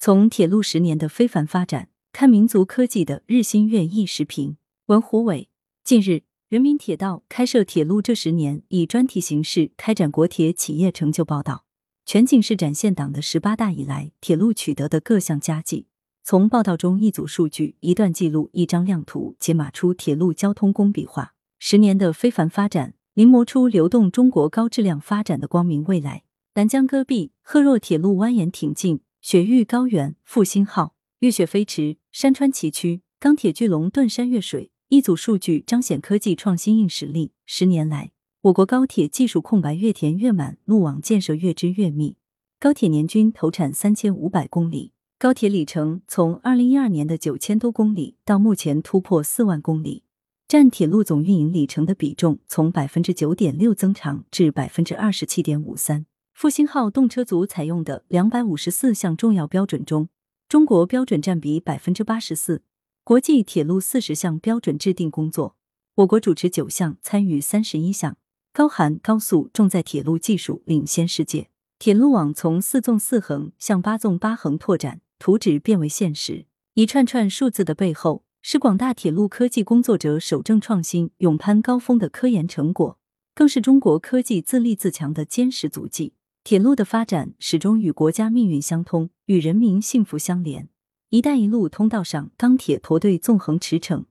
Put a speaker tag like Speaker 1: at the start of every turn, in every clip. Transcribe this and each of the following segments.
Speaker 1: 从铁路十年的非凡发展，看民族科技的日新月异。时评文胡伟。近日，人民铁道开设铁路这十年，以专题形式开展国铁企业成就报道，全景式展现党的十八大以来铁路取得的各项佳绩。从报道中一组数据、一段记录、一张亮图，解码出铁路交通工笔画。十年的非凡发展，临摹出流动中国高质量发展的光明未来。南疆戈壁，赫若铁路蜿蜒挺进。雪域高原，复兴号，月雪飞驰，山川崎岖，钢铁巨龙顿山越水。一组数据彰显科技创新硬实力。十年来，我国高铁技术空白越填越满，路网建设越织越密。高铁年均投产三千五百公里，高铁里程从二零一二年的九千多公里到目前突破四万公里，占铁路总运营里程的比重从百分之九点六增长至百分之二十七点五三。复兴号动车组采用的两百五十四项重要标准中，中国标准占比百分之八十四。国际铁路四十项标准制定工作，我国主持九项，参与三十一项，高寒高速重载铁路技术领先世界。铁路网从四纵四横向八纵八横拓展，图纸变为现实。一串串数字的背后，是广大铁路科技工作者守正创新、勇攀高峰的科研成果，更是中国科技自立自强的坚实足迹。铁路的发展始终与国家命运相通，与人民幸福相连。“一带一路”通道上，钢铁驼队纵横驰骋，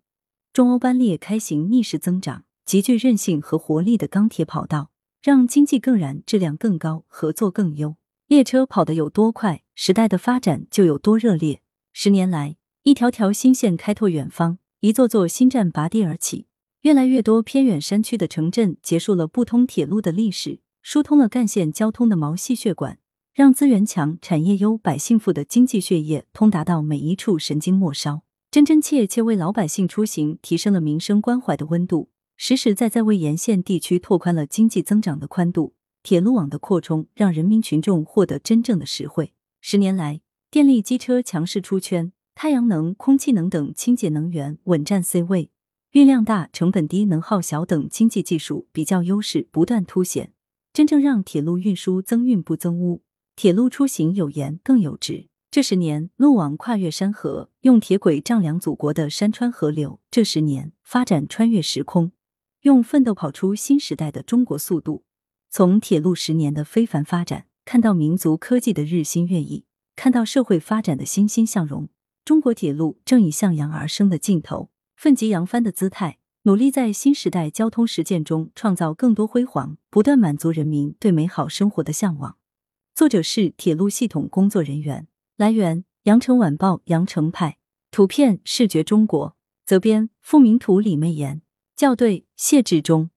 Speaker 1: 中欧班列开行逆势增长，极具韧性和活力的钢铁跑道，让经济更燃，质量更高，合作更优。列车跑得有多快，时代的发展就有多热烈。十年来，一条条新线开拓远方，一座座新站拔地而起，越来越多偏远山区的城镇结束了不通铁路的历史。疏通了干线交通的毛细血管，让资源强、产业优、百姓富的经济血液通达到每一处神经末梢，真真切切为老百姓出行提升了民生关怀的温度，实实在在为沿线地区拓宽了经济增长的宽度。铁路网的扩充，让人民群众获得真正的实惠。十年来，电力机车强势出圈，太阳能、空气能等清洁能源稳占 C 位，运量大、成本低、能耗小等经济技术比较优势不断凸显。真正让铁路运输增运不增污，铁路出行有颜更有值。这十年，路网跨越山河，用铁轨丈量祖国的山川河流；这十年，发展穿越时空，用奋斗跑出新时代的中国速度。从铁路十年的非凡发展，看到民族科技的日新月异，看到社会发展的欣欣向荣。中国铁路正以向阳而生的劲头，奋楫扬帆的姿态。努力在新时代交通实践中创造更多辉煌，不断满足人民对美好生活的向往。作者是铁路系统工作人员。来源：羊城晚报羊城派。图片：视觉中国。责编：付明图，李媚妍。校对：谢志忠。